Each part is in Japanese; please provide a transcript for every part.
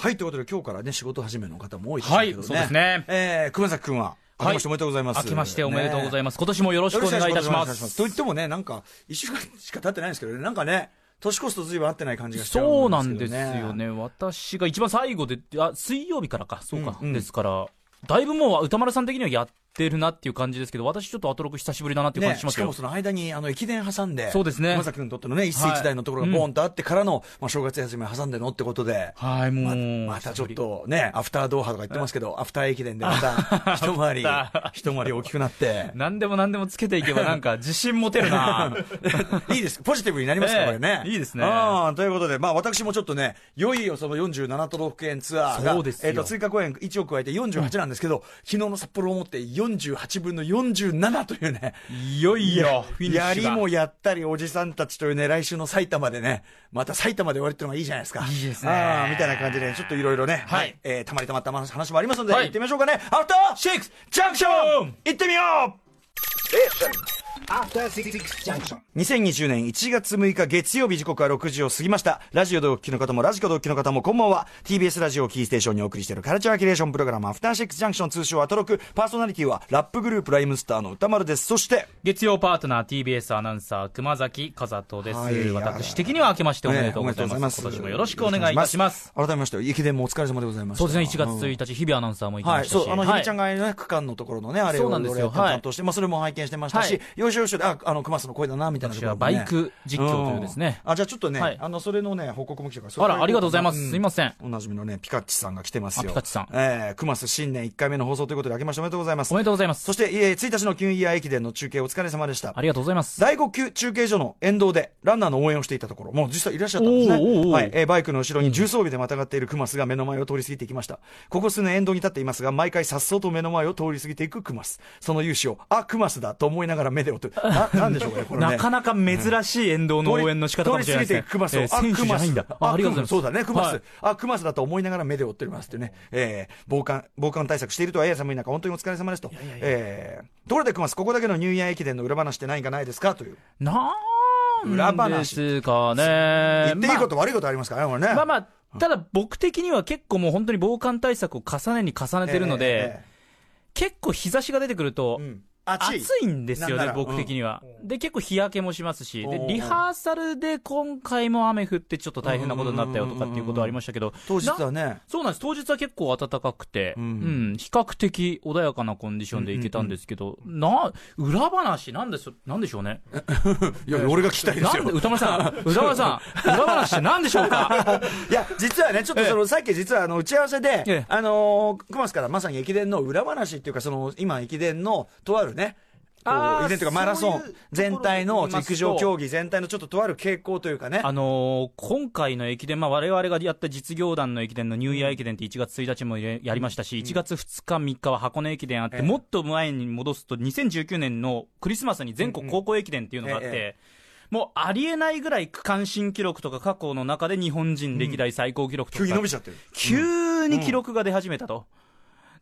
はい、ということで今日からね、仕事始めの方も多いですけどね。はいそうですねえー、熊崎くんは、明けましておめでとうございます。明けましておめでとうございまます。今年もよろしくお願いいたします。と言ってもね、なんか、一週間しか経ってないんですけどね、なんかね、年越すとずいぶん合ってない感じがしちゃそうなうんんです。よね。私が一番最後で、あ、水曜日からか、そうか。うんうんですから、だいぶもう歌丸さん的にはやってるなっていう感じですけど、私ちょっとアトロク久しぶりだなっていう感ね、じしますよ。しかもその間にあの駅伝挟んで、そうですね。熊崎君にとってのね、一世一代のところがボーンとあってからの、まあ、正月休みを挟んでのってことで、はい、もまう。またちょっとね、アフタードーハとか言ってますけど、アフター駅伝でまた 一回り一回り大きくなって、何でも何でもつけていけばなんか自信持てるな。いいです。ポジティブになりますか、ええ。これね。いいですね。ということで、まあ私もちょっとね、いよいよその47都道府県ツアーが、そうですよえっ、と、追加公演1を加えて48なんですけど、昨日の札幌をもって48分の47というね、いよいよ、フィニッシュが。やりもやったりおじさんたちというね、来週の埼玉でね、また埼玉で終わりっていうのがいいじゃないですか。いいですねあーみたいな感じで、ちょっといろいろね、ははいい、えー、たまりたまった話もありますので、はい行ってみましょうかね。アフターシックスジャンクション行ってみよう Junction. 2020年1月6日月曜日時刻は6時を過ぎました。ラジオでお聞きの方もラジコでお聞きの方もこんばんは。TBS ラジオをキーステーションにお送りしているカルチャーキュレーションプログラムアフターシックスジャンクション通称アトロク。パーソナリティはラップグループライムスターの歌丸です。そして、月曜パートナー TBS アナウンサー熊崎和人です、はい私的には明けましておめでとうございます,、今年もよろしくお願いいたします。改めまして、駅伝もお疲れ様でございました。そうですね1月うん1日、日々アナウンサーも行きはい、ましたし、そう、あの、はいひびちゃんがね、区間のところのね、あれを、そうなんですよ俺やって担当して、まあ、それも拝見してましたしはい、よしよしで、あ、あの、熊須の声だな、みたいなね私はバイク実況というですねんあ、じゃあちょっとねはい、あの、それのね、報告も来てから、あら、ありがとうございます。うんすいません。おなじみのね、ピカッチさんが来てますよ。あピカッチさんえー、クマス新年1回目の放送ということで、明けましておめでとうございますお。めでとうございます。そして、えー、1日のキュンイヤー駅伝の中継お疲れ様でしたあ。りがとうございます。第5級中継所の沿道でランナーの応援をしていたところ、もう実際いらっしゃったんですね。おーおーおーはい、えーバイクの後ろに重装備でまたがっているクマスが目の前を通り過ぎていきました。ここ数年沿道に立っていますが、毎回颯爽と目の前を通り過ぎていくクマス。その勇姿を、あ、クマスだと思いながら目でな、なんでしょうかね、これね。なかなか珍しい沿道の応援の仕方かもしれないですね。通り過ぎていくクマスを、えー選手じゃないんだ。あ、ありがとうございます。そうだね、クマス、はいあ、クマスだと思いながら目で追っておりますってね。えー、防寒、防寒対策しているとはやや寒い中、本当にお疲れ様ですと。えー、ところでクマス、ここだけのニューイヤー駅伝の裏話って何かないですか？という。なんですかね。言っていいこと、悪いことありますからね、これね。まあまあ、ただ僕的には結構もう本当に防寒対策を重ねに重ねてるので、え結構日差しが出てくるとー、うん暑い。暑いんですよね、僕的には。で、結構日焼けもしますし、でリハーサルで今回も雨降ってちょっと大変なことになったよとかっていうことはありましたけど、当日はね。そうなんです。当日は結構暖かくて、ううん。ん、比較的穏やかなコンディションで行けたんですけど、な、裏話なんでしょ、なんでしょうね。いや、俺が聞きたいですよ。なんで、。歌丸さん、歌丸さん、裏話って何でしょうか？いや、実はね、ちょっとその、さっき実はあの、打ち合わせで、ええ。あのー、クマスからまさに駅伝の裏話っていうか、その、今駅伝の、とあるね、こうあー駅伝というかマラソン全体の陸上競技全体のちょっととある傾向というかね。あのー今回の駅伝、まあ、我々がやった実業団の駅伝のニューイヤー駅伝って1月1日もやりましたし、1月2日、3日は箱根駅伝あって、ええもっと前に戻すと、2019年のクリスマスに全国高校駅伝っていうのがあって、もうありえないぐらい区間新記録とか過去の中で日本人歴代最高記録とか、急に伸びちゃってる。急に記録が出始めたと。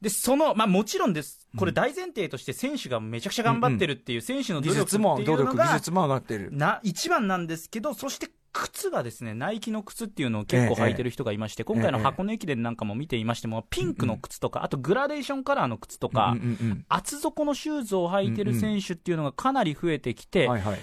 で、その、まあもちろんです。これ大前提として選手がめちゃくちゃ頑張ってるっていう選手の努技力っていう術も、努力、のが技術も上がってる。な、一番なんですけど、そして靴がですね、ナイキの靴っていうのを結構履いてる人がいまして、今回の箱根駅伝なんかも見ていましても、ピンクの靴とか、あとグラデーションカラーの靴とか、うんうんうん厚底のシューズを履いてる選手っていうのがかなり増えてきて、はいはい。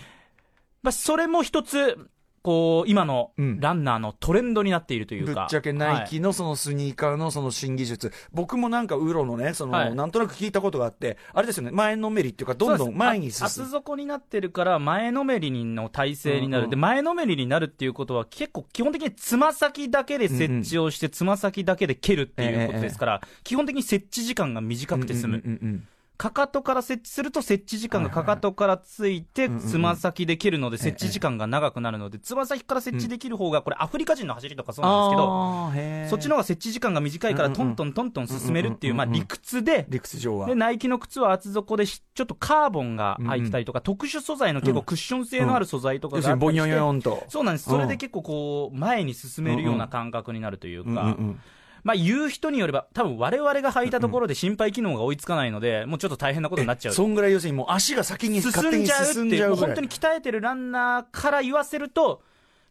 まあ、それも一つ、こう、今のうん。ランナーのトレンドになっているというか。ぶっちゃけナイはい。キのそのスニーカーのその新技術、僕もなんかウーロのね、その、はい。なんとなく聞いたことがあって、あれですよね、前のめりっていうか、どんどん前に進む。厚底になってるから前のめりの体勢になる、うんうんで前のめりになるっていうことは結構基本的につま先だけで設置をしてつま先だけで蹴るっていうことですから、基本的に設置時間が短くて済む、うんうんうんうんかかとから設置すると設置時間がかかとからついてつま先で蹴るので設置時間が長くなるのでつま先から設置できる方がこれアフリカ人の走りとかそうなんですけどそっちの方が設置時間が短いからトントントントン進めるっていうまあ理屈で理屈上は。で、ナイキの靴は厚底でし、ちょっとカーボンが入ってたりとか、特殊素材の結構クッション性のある素材とか要が。そうなんです。それで結構こう、前に進めるような感覚になるというか、まあ言う人によれば、多分我々が履いたところで心肺機能が追いつかないので、もうちょっと大変なことになっちゃう。そんぐらい要するにもう足が先に進んじゃうっていう、う本当に鍛えてるランナーから言わせると、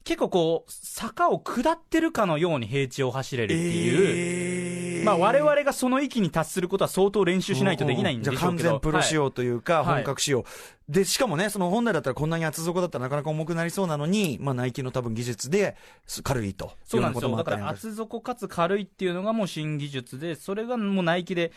結構こう、坂を下ってるかのように平地を走れるっていう、えーまあ我々がその域に達することは相当練習しないとできないんでしょうけど。じゃあ完全プロ仕様はいというか、はい本格仕様。で、しかもね、その本来だったらこんなに厚底だったらなかなか重くなりそうなのに、まあナイキの多分技術で、す軽いと。そうなんですよ。だから厚底かつ軽いっていうのがもう新技術で、それがもうナイキで、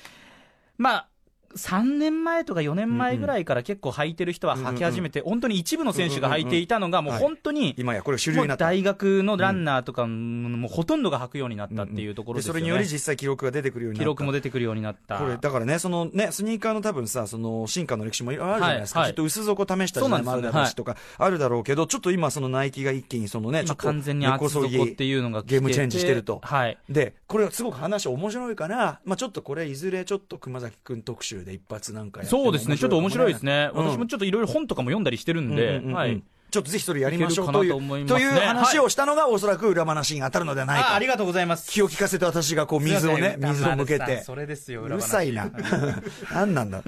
まあ、3年前とか4年前ぐらいから結構履いてる人は履き始めて、本当に一部の選手が履いていたのが、もう本当に、今やこれ主流にな。大学のランナーとか、もうほとんどが履くようになったっていうところで、ね。それにより実際記録が出てくるようになった。記録も出てくるようになった。これ、だからね、そのね、スニーカーの多分さ、その進化の歴史もいろいろあるじゃないですか。はいはいきっと薄底試した時代もあるだろうしとか、あるだろうけど、ちょっと今そのナイキが一気にそのね、ちょ今っと完全に厚底っていうのがゲームチェンジしてるとはい。で、これすごく話面白いから、まあちょっとこれいずれちょっと熊崎くん特集で一発なんかそうですね、ちょっと面白いですね。うん私もちょっといろいろ本とかも読んだりしてるんうんで、はい。ちょっとぜひそれやりましょうという、るかなと思いう話をしたのが、おそらく裏話に当たるのではないか。あありがとうございます。気を利かせて私がこう水をね、水を向けて。それですよ、うるさいな。何なんだ。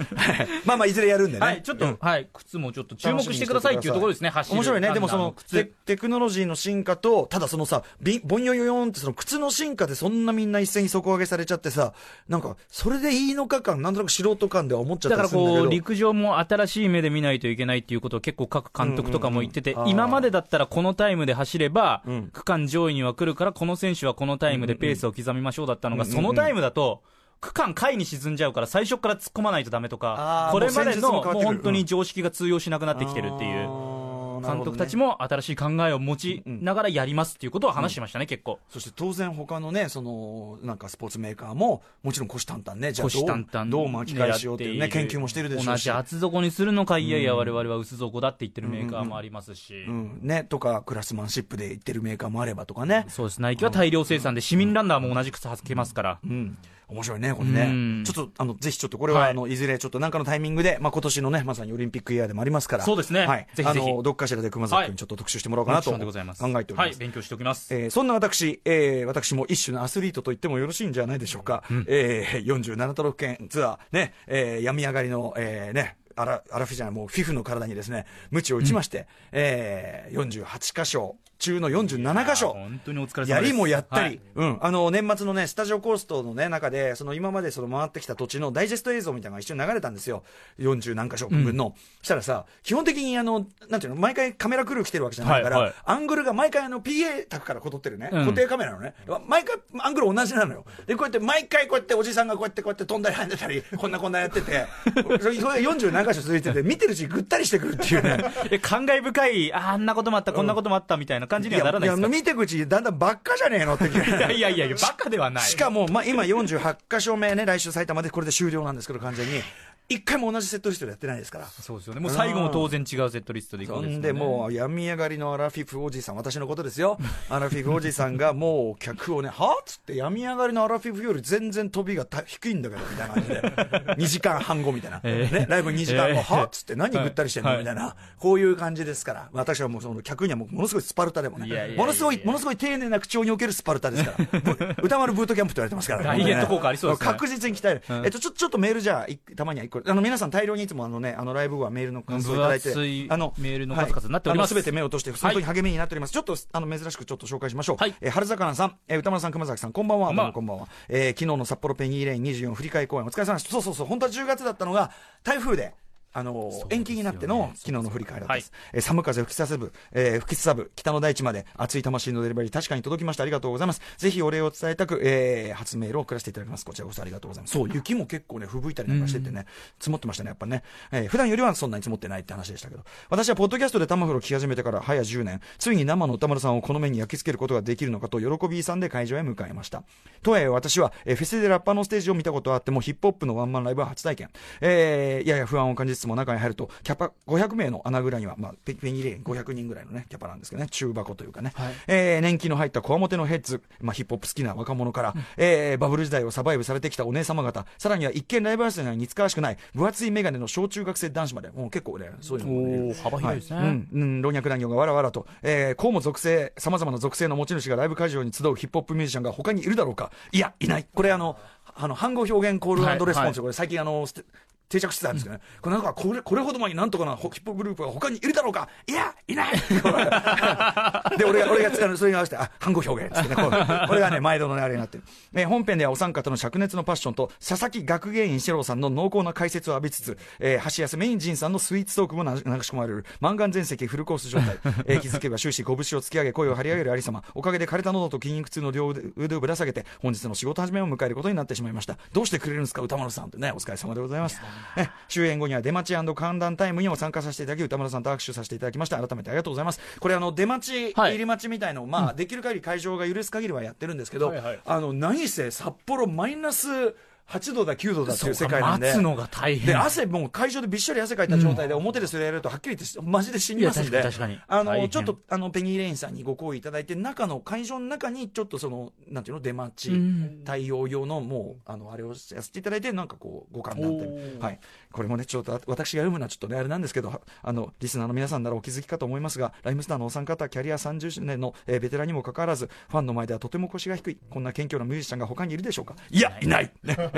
まあまあ、いずれやるんでね。はい、ちょっと、うんはい、靴もちょっと注目してくださいっていうところですね、面白いね。でもそのテ、テクノロジーの進化と、ただそのさ、びぼんよよよんってその靴の進化でそんなみんな一斉に底上げされちゃってさ、なんか、それでいいのか感、なんとなく素人感では思っちゃっだからたりするんだけど。こう、陸上も新しい目で見ないといけないっていうことを結構各監督とかも言っててうんうんうん、今までだったらこのタイムで走ればうん、区間上位には来るから、この選手はこのタイムでペースを刻みましょうだったのが、うん。うんそのタイムだと、区間下位に沈んじゃうから、最初から突っ込まないとダメとかこれまでの、もう本当に常識が通用しなくなってきてるっていう。監督たちも。も新しい考えを持ちながらやりますっていうことを話してましたね、結構。そして当然他のね、その、なんかスポーツメーカーも、もちろん虎視眈々ね、じゃあどう眈々どう巻き返しようっていうね、研究もしてるでしょうし。同じ厚底にするのか、いやいや、我々は薄底だって言ってるメーカーもありますし。うん、ね、とか、クラスマンシップで言ってるメーカーもあればとかね。そうです。ナイキは大量生産で、市民ランナーも同じ靴履けますから。うん。面白いね、これうねん。ちょっと、あの、ぜひちょっとこれは、はいあの、いずれちょっとなんかのタイミングで、まあ、今年のね、まさにオリンピックイヤーでもありますから。そうですねはい。ぜひぜひあの、どっかしらで熊崎君にちょっと特集してもらおうかなと考。えております。はい、勉強しておきます。えーそんな私、えー私も一種のアスリートと言ってもよろしいんじゃないでしょうか。えー47都道府県ツアー、ね、えー病み上がりの、えーね、アラ、アラフィじゃない、もうフィフの体にですね、鞭を打ちまして、えー48箇所中の47箇所。本当にお疲れ。やりもやったり、はいうん、あの、年末のね、スタジオコーストのね、中で、その今までその回ってきた土地のダイジェスト映像みたいなのが一緒に流れたんですよ。40何箇所分の。したらさ、基本的にあの、なんていうの、毎回カメラクルー来てるわけじゃないから、はいはいアングルが毎回あの、PA 卓からこ撮ってるね、うん固定カメラのね、毎回アングル同じなのよ。で、こうやって毎回こうやっておじさんがこうやってこうやって飛んだり跳んでたり、こんなこんなやってて、それそれが40何箇所続いてて、見てるうちにぐったりしてくるっていうね。え感慨深い、ああんなこともあった、こんなこともあったみたいな感じにはならないですか？や見てくうちにだんだんばっかじゃねえのっていや いやいやいや、バカではない。しかも、まあ、今48箇所目ね、来週埼玉でこれで終了なんですけど、完全に。一回も同じセットリストでやってないですから。そうですよね。もう最後も当然違うセットリストでいくそわけですんでもう、病み上がりのアラフィフおじさん、私のことですよ。アラフィフおじさんがもう客をね、はっつって、病み上がりのアラフィフより全然飛びがた低いんだけど、みたいな感じで。2時間半後みたいな。えーね、ライブ2時間後、えーはっつって何ぐったりしてんの、はいみたいな。こういう感じですから。私はもうその客にはもうものすごいスパルタでもねものすごい、ものすごい丁寧な口調におけるスパルタですから。ぶ歌丸ブートキャンプと言われてますから。ダイエット効果ありそうですね確実に鍛える。うんえっと、ちょ、ちょっとメールじゃあ、いたまには一個。あの、皆さん大量にいつもあのね、あの、ライブ後はメールの感想をいただいてあの、メールの数々になっておりますすべて目を通して、本当に励みになっております。ちょっと、あの、珍しくちょっと紹介しましょう。はいえー春魚さん、えー歌丸さん、熊崎さん、こんばんは。こんばんはどうもこんばんは。えー昨日の札幌ペニーレイン24振り替え公演、お疲れ様でした。そうそうそう、本当は10月だったのが、台風で、あのね。延期になっての昨日の振り替えだったんです、はえー寒風吹きさせぶ、えー吹きすさぶ北の大地まで熱い魂のデリバリー確かに届きました。ありがとうございます。ぜひお礼を伝えたく、えー初メールを送らせていただきます。こちらこそありがとうございます。そう雪も結構ね吹雪いたりなんかしててね、積もってましたねやっぱね、えー普段よりはそんなに積もってないって話でしたけど。私はポッドキャストでタマフルを聞き始めてから早10年。ついに生の歌丸さんをこの目に焼き付けることができるのかと喜びさんで会場へ向かいました。とはいえ私は、えーフェスでラッパーのステージを見たことはあってもヒップホップのワンマンライブは初体験、えーやや不安を感じつつも中に入るとキャパ500名の穴蔵には、まあ、ペペニーレーン500人ぐらいのねキャパなんですけどね中箱というかね、えー年季の入ったこわもてのヘッズ、まあ、ヒップホップ好きな若者から、えーバブル時代をサバイブされてきたお姉様方さらには一見ライブハウスには似つかわしくない分厚い眼鏡の小中学生男子までもう結構ねそういうのもね。幅広いですね。はい。うん。うん、老若男女がわらわらと、えー、こうも属性、さまざまな属性の持ち主がライブ会場に集うヒップホップミュージシャンが他にいるだろうか。いや、いない。これあの、あの、反語表現コールレスポンス、はい。はい。これ最近あの、定着してたんですけどね、これなんかこれこれほど前になんとかなヒップホップグループが他にいるだろうか。いやいない。で俺が俺があのそれに合わせてあ反語表現ってね。これがね毎度のあれになってる、えー本編ではお三方の灼熱のパッションと佐々木学芸員四郎さんの濃厚な解説を浴びつつ、えー、橋安メイン陣さんのスイーツトークも流し込まれる。満願全席フルコース状態、えー気づけば終始拳を突き上げ声を張り上げるありさまおかげで枯れた喉と筋肉痛の両腕腕をぶら下げて本日の仕事始めを迎えることになってしまいました。どうしてくれるんですか？歌丸さんってねお疲れ様でございます。え終演後には出待ち歓談タイムにも参加させていただき歌丸さんと握手させていただきました改めてありがとうございます。これあの出待ち、はい入り待ちみたいのをまあ、できる限り会場が許す限りはやってるんですけど、はいはい。あの何せ札幌マイナス8度だ9度だっていう世界なんで。待つのが大変。で汗もう会場でびっしょり汗かいた状態で表でそれやるとはっきり言ってマジで死にますんで。あのちょっとあのペニー・レインさんにご好意いただいて中の会場の中にちょっとそのなんていうの出待ちうん。対応用のもうあのあれをやらせていただいてなんかこうご勘談ってはいこれもねちょっとあ私が読むのはちょっとねあれなんですけどあのリスナーの皆さんならお気づきかと思いますがライムスターのお三方キャリア30年の、えーベテランにもかかわらずファンの前ではとても腰が低いこんな謙虚なミュージシャンが他にいるでしょうか？いやいない、ね、こ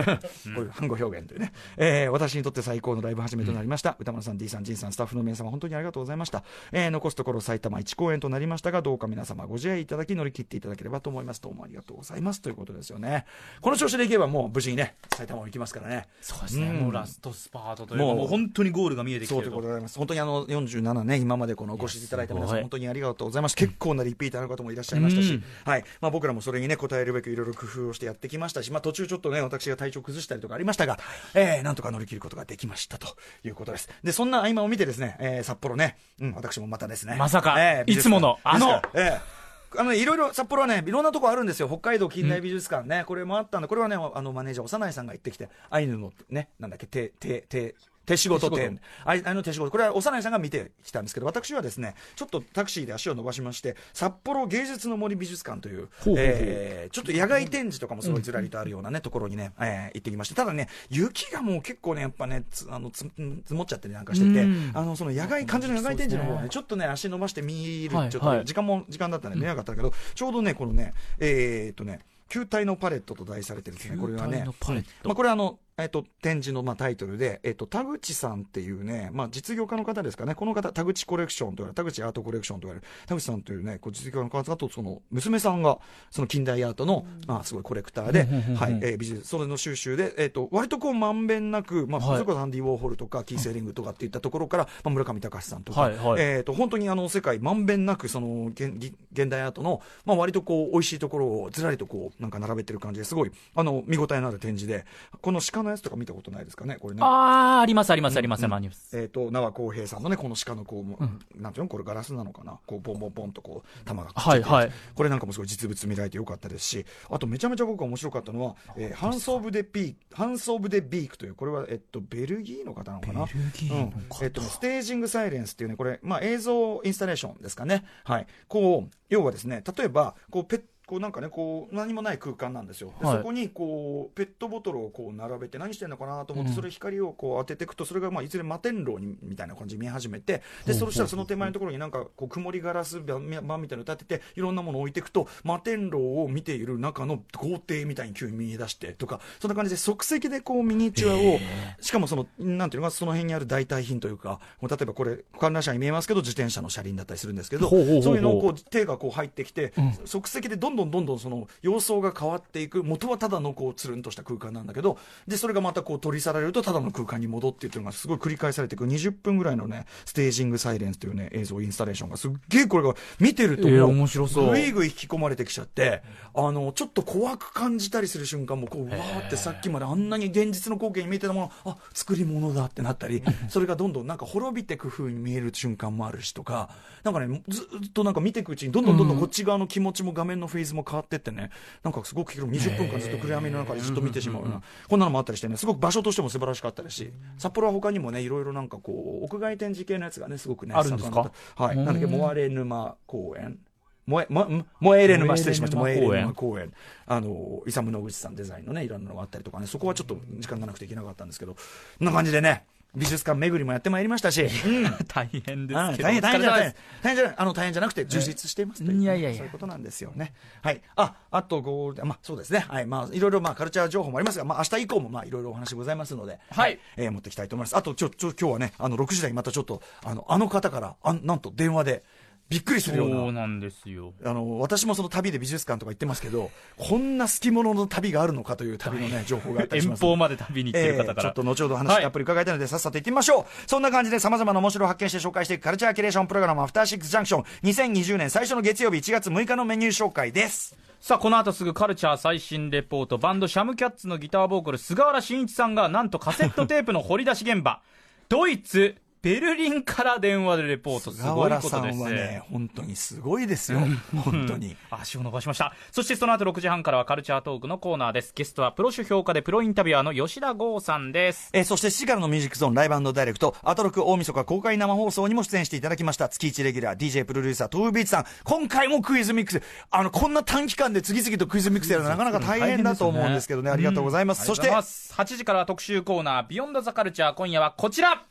ういう反語表現というね、えー私にとって最高のライブ始めとなりました、歌丸さん D さん G さんスタッフの皆様本当にありがとうございました、えー残すところ埼玉1公演となりましたがどうか皆様ご自愛いただき乗り切っていただければと思いますどうもありがとうございます。ということですよね。この調子でいけばもう無事にね埼玉も行きますからね。そうですね、うん。もうラストスパートというかもう本当にゴールが見えてきてそうるとというでございます。本当にあの47ね、今までこのご支持いただいた皆さん、本当にありがとうございます。結構なリピーターの方もいらっしゃいましたし、うんはい。まあ僕らもそれにね、応えるべくいろいろ工夫をしてやってきましたし、まあ途中ちょっとね、私が体調崩したりとかありましたが、えー、なんとか乗り切ることができましたということです。で、そんな合間を見てですね、えー、札幌ね、うん、私もまたですね。まさかえーいつものあのえーあのね、いろいろ札幌はね、いろんなとこあるんですよ。北海道近代美術館ね、これもあったんだ。これはね、あのマネージャー、幼いさんが行ってきて、アイヌのね、なんだっけ、手、手、手、手仕事店。あいあの手仕事。これは幼いさんが見てきたんですけど、私はですね、ちょっとタクシーで足を伸ばしまして、札幌芸術の森美術館という、ほえーちょっと野外展示とかもすごいずらりとあるようなね、ところにね、えー行ってきました。ただね、雪がもう結構ね、やっぱね、つあのつ積もっちゃったりなんかしててうん、あの、その野外、感じの野外展示の方はね、ねちょっとね、足伸ばして見る、はいちょっとね、はい。時間も時間だったんで見えなかったけど、ちょうどね、このね、えーっとね、球体のパレットと題されてるですね、これはね球体の、パレット。まあ、これはあの、えっと、展示のまあタイトルで、えっと、田口さんっていうね、まあ、実業家の方ですかね、この方、田口コレクションと言われる、田口アートコレクションと言われる、田口さんというね、こう実業家の方と、その、娘さんが、その近代アートの、まあ、すごいコレクターで、はい、えー美術、それの収集で、えっと、割とこう、まんべんなく、まあ、はい。それこそアンディ・ウォーホルとか、キーセーリングとかっていったところから、まあ、村上隆さんとか、はいはい。えっと、本当にあの、世界まんべんなく、その、現現現代アートの、まあ、割とこう、美味しいところをずらりとこう、なんか並べてる感じですごい、あの、見応えのある展示で、この鹿のやつとか見たことないですかね、これね。ああありますありますあります、うん。あります。えっ、と、縄浩平さんのね、この鹿のこう、なんていうの？これガラスなのかな？こう、ポンポンポンとこう、玉がはいはい。これなんかもすごい実物見られてよかったですし、あとめちゃめちゃ僕が面白かったのは、えーハンス・オブ・デ・ピーク、ハンス・オブ・デ・ビークという、これは、えっと、ベルギーの方なのかな？ベルギーのうん。方えっとね、ステージング・サイレンスっていうね、これ、まあ映像インスタレーションですかね。はい。こう、要はですね、例えば、こう、ペッこうなんかね、こう、何もない空間なんですよ。ではい。そこに、こう、ペットボトルをこう並べて何してんのかなと思って、それ光をこう当てていくと、それがまあいずれ摩天楼にみたいな感じに見え始めて、で、そしたらその手前のところになんか、こう、曇りガラス板みたいなのを立てて、いろんなものを置いていくと、摩天楼を見ている中の豪邸みたいに急に見え出してとか、そんな感じで即席でこうミニチュアを、しかもその、なんていうのか、その辺にある代替品というか、例えばこれ、観覧車に見えますけど、自転車の車輪だったりするんですけど、そういうのをこう、手がこう入ってきて、即席でどんどんどんどんその様相が変わっていく、元はただのこう、つるんとした空間なんだけど、で、それがまたこう取り去られると、ただの空間に戻っていくというのがすごい繰り返されていく、20分ぐらいのね、ステージングサイレンスというね、映像インスタレーションがすっげえこれが見てるとえーもう、面白そう。ぐいぐい引き込まれてきちゃって、あの、ちょっと怖く感じたりする瞬間も、こう、わーってさっきまであんなに現実の光景に見えてたもの、あ、作り物だってなったり、それがどんどんなんか滅びてく風に見える瞬間もあるしとか、なんかね、ずっとなんか見ていくうちに、どんどんどんどん。こっち側の気持ちも画面のフェーズも変わってってね、なんかすごく広い20分間ずっと暗闇の中でずっと見てしまうような、こんなのもあったりしてね、すごく場所としても素晴らしかったですし、札幌は他にもね、いろいろなんかこう、屋外展示系のやつがね、すごくね、あるんですか？はい。なんだっけ、モアレ沼公園。萌え、も、ん？萌えれ沼、失礼しました。萌えれ萌えれ沼沼公園。あの、イサム野口さんデザインのね、いろんなのがあったりとかね、そこはちょっと時間がなくていけなかったんですけど、こんな感じでね、美術館巡りもやってまいりましたし、うん。大変であすけど。大変大変じゃない大変じゃないあの大変じゃなくて充実していますといやいやいや。そういうことなんですよね。はい。ああとゴールデンまあそうですね。はい。まあいろいろまあカルチャー情報もありますがまあ明日以降もまあいろいろお話ございますのではい。えー持っていきたいと思います。あとちょちょ今日はねあの6時台にまたちょっとあのあの方からあなんと電話でびっくりするようなそうなんですよ。あの私もその旅で美術館とか行ってますけどこんな好き者の旅があるのかという旅のね情報があったりします遠方まで旅に行ってる方から。えーちょっと後ほど話はいたっぷり伺いたいので、さっさと行ってみましょう。そんな感じで様々な面白を発見して紹介していくカルチャーキュレーションプログラム、アフターシックスジャンクション。2020年最初の月曜日1月6日のメニュー紹介です。さあ、この後すぐカルチャー最新レポート、バンドシャムキャッツのギターボーカル、菅原慎一さんが、なんとカセットテープの掘り出し現場、ドイツ、ベルリンから電話でレポート、す菅ごいことですはね、本当にすごいですよ。本当に。足を伸ばしました。そしてその後6時半からはカルチャートークのコーナーです。ゲストはプロ主評価でプロインタビュアーの吉田剛さんです。えーそして7時からのミュージックゾーンライブダイレクト、アトロク大晦日公開生放送にも出演していただきました、月1レギュラー、DJ プロデューサー、トービーチさん。今回もクイズミックス。あの、こんな短期間で次々とクイズミックスやるのなかなか大変だと思うんですけどね。ありがとうございます。そして、8時からは特集コーナー、ビヨンドザカルチャー、今夜はこちら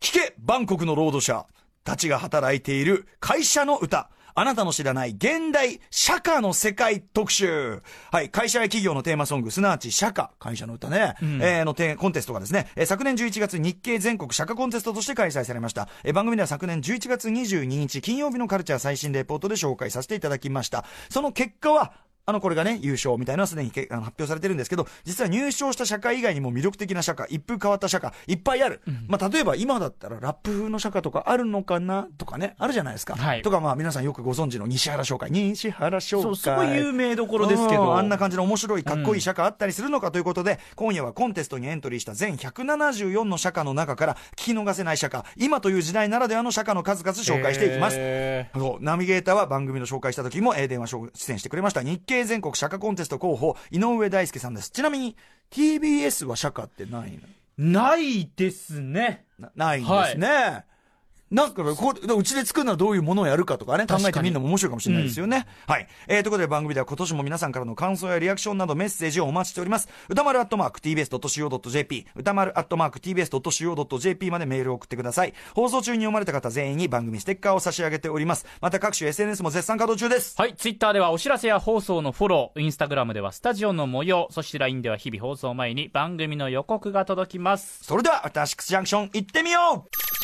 聞けバンコクの労働者たちが働いている会社の歌。あなたの知らない現代社歌の世界特集。はい。会社や企業のテーマソング、すなわち社歌、会社の歌ね、えーのテーコンテストがですね、えー昨年11月日経全国社歌コンテストとして開催されました。えー番組では昨年11月22日金曜日のカルチャー最新レポートで紹介させていただきました。その結果は、あの、これがね、優勝みたいなのはすでにけあの発表されてるんですけど、実は入賞した社会以外にも魅力的な社会、一風変わった社会、いっぱいある。まあ、例えば今だったらラップ風の社会とかあるのかな？とかね、あるじゃないですか。はいとか、まあ、皆さんよくご存知の西原商会。西原商会。そう、すごい有名どころですけうんど。あんな感じの面白い、かっこいい社歌あったりするのかということで、今夜はコンテストにエントリーした全174の社歌の中から、聞き逃せない社歌、今という時代ならではの社歌の数々紹介していきます。へそうナビゲーターは番組の紹介した時も、えー電話出演してくれました日経全国社歌コンテスト候補井上大輔さんです。ちなみに TBS は社歌ってないーないですね。のなないんですね、なんかこう、うちで作るのはどういうものをやるかとかね、考えてみるのも面白いかもしれないですよね。はい。えー、ということで番組では今年も皆さんからの感想やリアクションなどメッセージをお待ちしております。歌丸アットマーク tbs.co.jp、歌丸アットマーク tbs.co.jp までメールを送ってください。放送中に読まれた方全員に番組ステッカーを差し上げております。また各種 SNS も絶賛稼働中です。はい、ツイッターではお知らせや放送のフォロー、インスタグラムではスタジオの模様、そして LINE では日々放送前に番組の予告が届きます。それでは、アタシックスジャンクション行ってみよう